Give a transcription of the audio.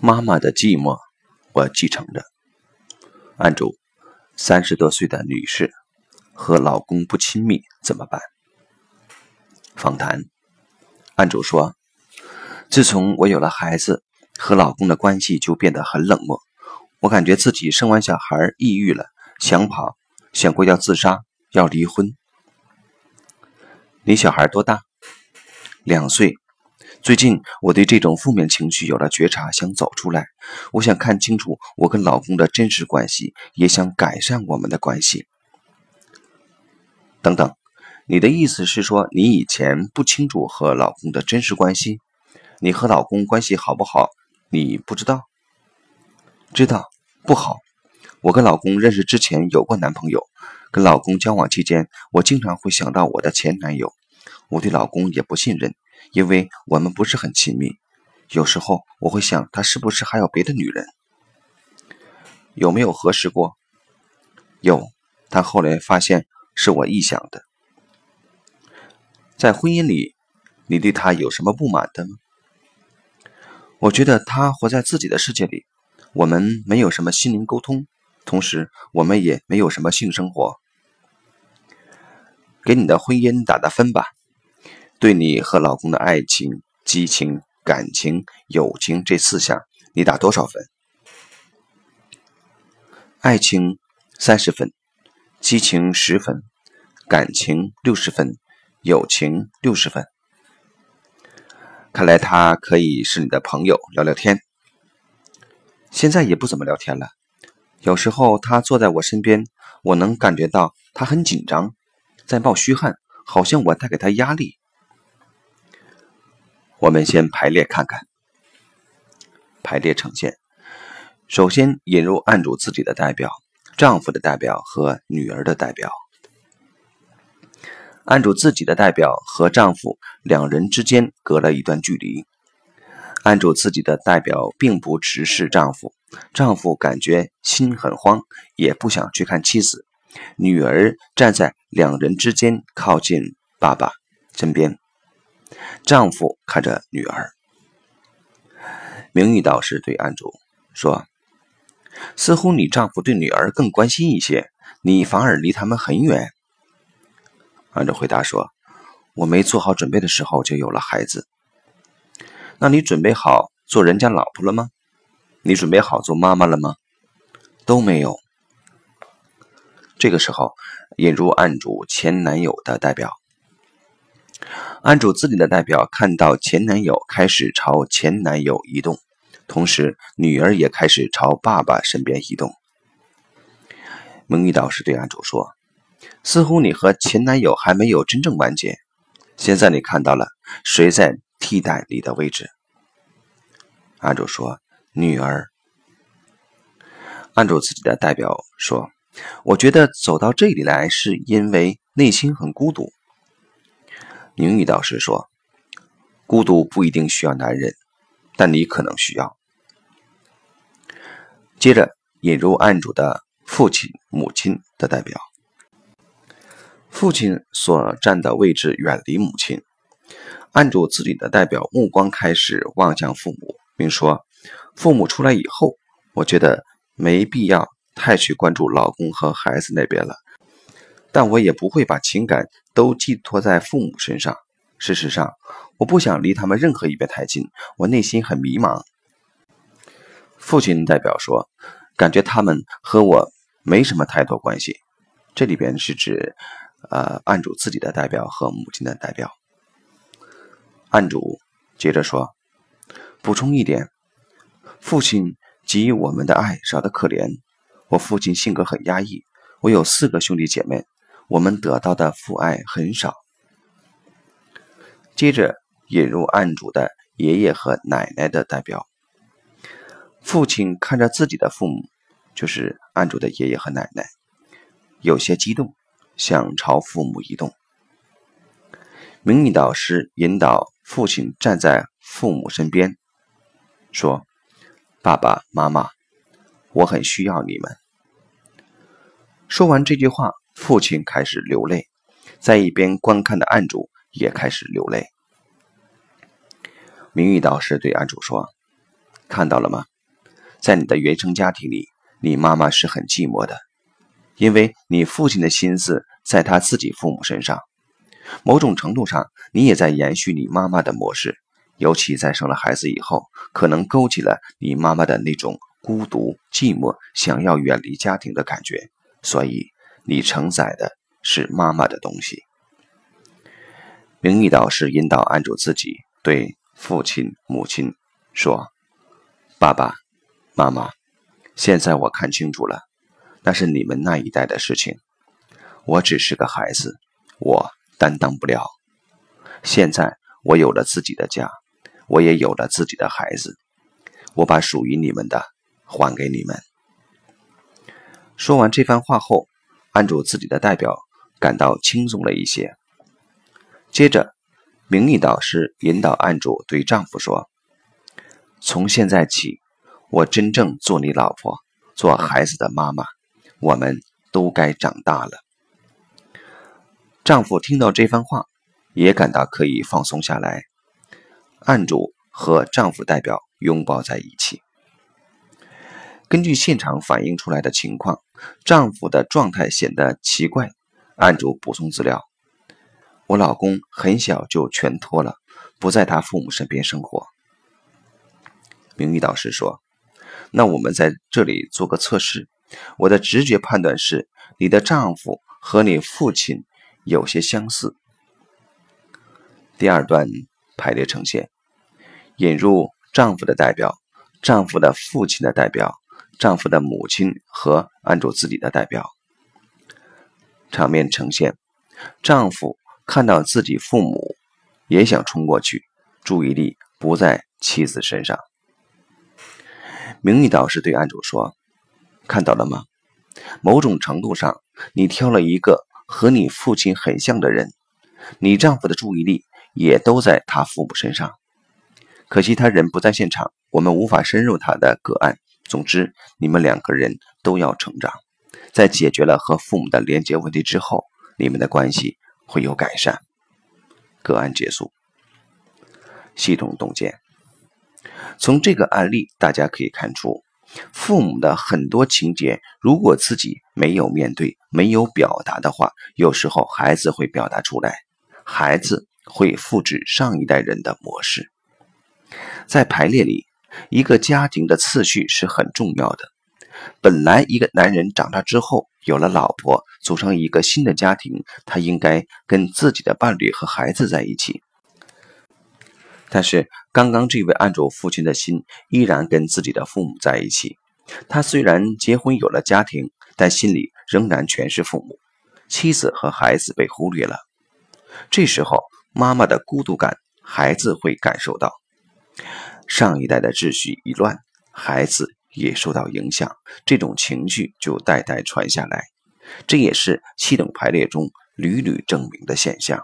妈妈的寂寞，我继承着。案主，三十多岁的女士，和老公不亲密怎么办？访谈，案主说，自从我有了孩子，和老公的关系就变得很冷漠。我感觉自己生完小孩抑郁了，想跑，想过要自杀，要离婚。你小孩多大？两岁。最近我对这种负面情绪有了觉察，想走出来。我想看清楚我跟老公的真实关系，也想改善我们的关系。等等，你的意思是说你以前不清楚和老公的真实关系？你和老公关系好不好？你不知道？知道不好。我跟老公认识之前有过男朋友，跟老公交往期间，我经常会想到我的前男友。我对老公也不信任。因为我们不是很亲密，有时候我会想他是不是还有别的女人？有没有核实过？有，但后来发现是我臆想的。在婚姻里，你对他有什么不满的吗？我觉得他活在自己的世界里，我们没有什么心灵沟通，同时我们也没有什么性生活。给你的婚姻打打分吧。对你和老公的爱情、激情、感情、友情这四项，你打多少分？爱情三十分，激情十分，感情六十分，友情六十分。看来他可以是你的朋友，聊聊天。现在也不怎么聊天了，有时候他坐在我身边，我能感觉到他很紧张，在冒虚汗，好像我带给他压力。我们先排列看看，排列呈现。首先引入案主自己的代表、丈夫的代表和女儿的代表。案主自己的代表和丈夫两人之间隔了一段距离。案主自己的代表并不直视丈夫，丈夫感觉心很慌，也不想去看妻子。女儿站在两人之间，靠近爸爸身边。丈夫看着女儿，明玉导师对案主说：“似乎你丈夫对女儿更关心一些，你反而离他们很远。”案主回答说：“我没做好准备的时候就有了孩子。那你准备好做人家老婆了吗？你准备好做妈妈了吗？都没有。”这个时候，引入案主前男友的代表。案主自己的代表看到前男友开始朝前男友移动，同时女儿也开始朝爸爸身边移动。蒙毅导师对案主说：“似乎你和前男友还没有真正完结，现在你看到了谁在替代你的位置？”案主说：“女儿。”案主自己的代表说：“我觉得走到这里来是因为内心很孤独。”宁宇导师说：“孤独不一定需要男人，但你可能需要。”接着引入案主的父亲、母亲的代表。父亲所站的位置远离母亲，案主自己的代表目光开始望向父母，并说：“父母出来以后，我觉得没必要太去关注老公和孩子那边了。”但我也不会把情感都寄托在父母身上。事实上，我不想离他们任何一边太近，我内心很迷茫。父亲代表说：“感觉他们和我没什么太多关系。”这里边是指，呃，案主自己的代表和母亲的代表。案主接着说：“补充一点，父亲给予我们的爱少得可怜。我父亲性格很压抑，我有四个兄弟姐妹。”我们得到的父爱很少。接着引入案主的爷爷和奶奶的代表。父亲看着自己的父母，就是案主的爷爷和奶奶，有些激动，想朝父母移动。明理导师引导父亲站在父母身边，说：“爸爸妈妈，我很需要你们。”说完这句话。父亲开始流泪，在一边观看的案主也开始流泪。明玉导师对案主说：“看到了吗？在你的原生家庭里，你妈妈是很寂寞的，因为你父亲的心思在他自己父母身上。某种程度上，你也在延续你妈妈的模式，尤其在生了孩子以后，可能勾起了你妈妈的那种孤独、寂寞、想要远离家庭的感觉。所以，你承载的是妈妈的东西。明义导师引导安住自己，对父亲、母亲说：“爸爸妈妈，现在我看清楚了，那是你们那一代的事情，我只是个孩子，我。”担当不了。现在我有了自己的家，我也有了自己的孩子，我把属于你们的还给你们。说完这番话后，按住自己的代表感到轻松了一些。接着，明义导师引导案主对丈夫说：“从现在起，我真正做你老婆，做孩子的妈妈。我们都该长大了。”丈夫听到这番话，也感到可以放松下来。案主和丈夫代表拥抱在一起。根据现场反映出来的情况，丈夫的状态显得奇怪。案主补充资料：我老公很小就全托了，不在他父母身边生活。名誉导师说：“那我们在这里做个测试。我的直觉判断是，你的丈夫和你父亲。”有些相似。第二段排列呈现：引入丈夫的代表、丈夫的父亲的代表、丈夫的母亲和按住自己的代表。场面呈现：丈夫看到自己父母，也想冲过去，注意力不在妻子身上。明玉导师对案主说：“看到了吗？某种程度上，你挑了一个。”和你父亲很像的人，你丈夫的注意力也都在他父母身上。可惜他人不在现场，我们无法深入他的个案。总之，你们两个人都要成长，在解决了和父母的连接问题之后，你们的关系会有改善。个案结束，系统洞见。从这个案例，大家可以看出。父母的很多情节，如果自己没有面对、没有表达的话，有时候孩子会表达出来，孩子会复制上一代人的模式。在排列里，一个家庭的次序是很重要的。本来一个男人长大之后有了老婆，组成一个新的家庭，他应该跟自己的伴侣和孩子在一起。但是，刚刚这位案主父亲的心依然跟自己的父母在一起。他虽然结婚有了家庭，但心里仍然全是父母，妻子和孩子被忽略了。这时候，妈妈的孤独感，孩子会感受到。上一代的秩序一乱，孩子也受到影响，这种情绪就代代传下来。这也是系统排列中屡屡证明的现象。